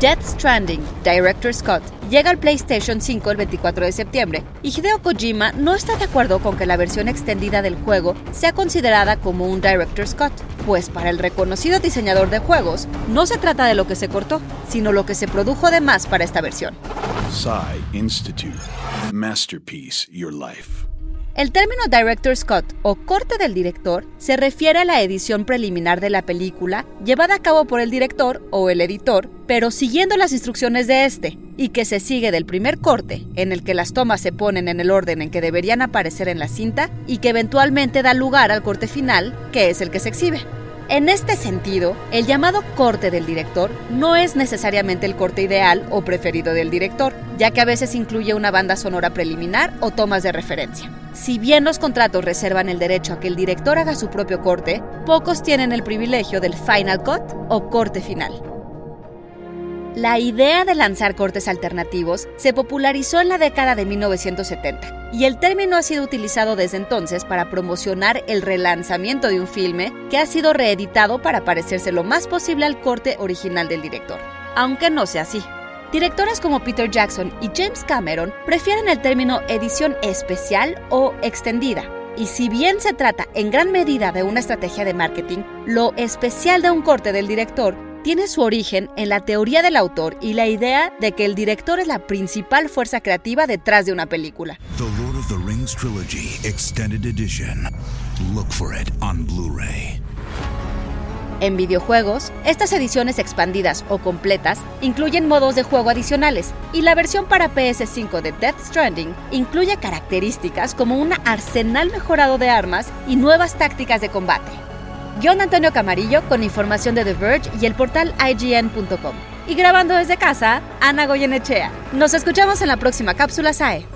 Death Stranding, Director Scott, llega al PlayStation 5 el 24 de septiembre y Hideo Kojima no está de acuerdo con que la versión extendida del juego sea considerada como un Director Scott, pues para el reconocido diseñador de juegos no se trata de lo que se cortó, sino lo que se produjo de más para esta versión. Institute. Masterpiece Your Life. El término Director Scott o corte del director se refiere a la edición preliminar de la película llevada a cabo por el director o el editor, pero siguiendo las instrucciones de este, y que se sigue del primer corte, en el que las tomas se ponen en el orden en que deberían aparecer en la cinta, y que eventualmente da lugar al corte final, que es el que se exhibe. En este sentido, el llamado corte del director no es necesariamente el corte ideal o preferido del director, ya que a veces incluye una banda sonora preliminar o tomas de referencia. Si bien los contratos reservan el derecho a que el director haga su propio corte, pocos tienen el privilegio del final cut o corte final. La idea de lanzar cortes alternativos se popularizó en la década de 1970 y el término ha sido utilizado desde entonces para promocionar el relanzamiento de un filme que ha sido reeditado para parecerse lo más posible al corte original del director, aunque no sea así. Directores como Peter Jackson y James Cameron prefieren el término edición especial o extendida, y si bien se trata en gran medida de una estrategia de marketing, lo especial de un corte del director tiene su origen en la teoría del autor y la idea de que el director es la principal fuerza creativa detrás de una película. The Lord of the Rings Trilogy Extended Edition. Look for it on Blu-ray. En videojuegos, estas ediciones expandidas o completas incluyen modos de juego adicionales y la versión para PS5 de Death Stranding incluye características como un arsenal mejorado de armas y nuevas tácticas de combate. John Antonio Camarillo con información de The Verge y el portal IGN.com. Y grabando desde casa, Ana Goyenechea. Nos escuchamos en la próxima cápsula SAE.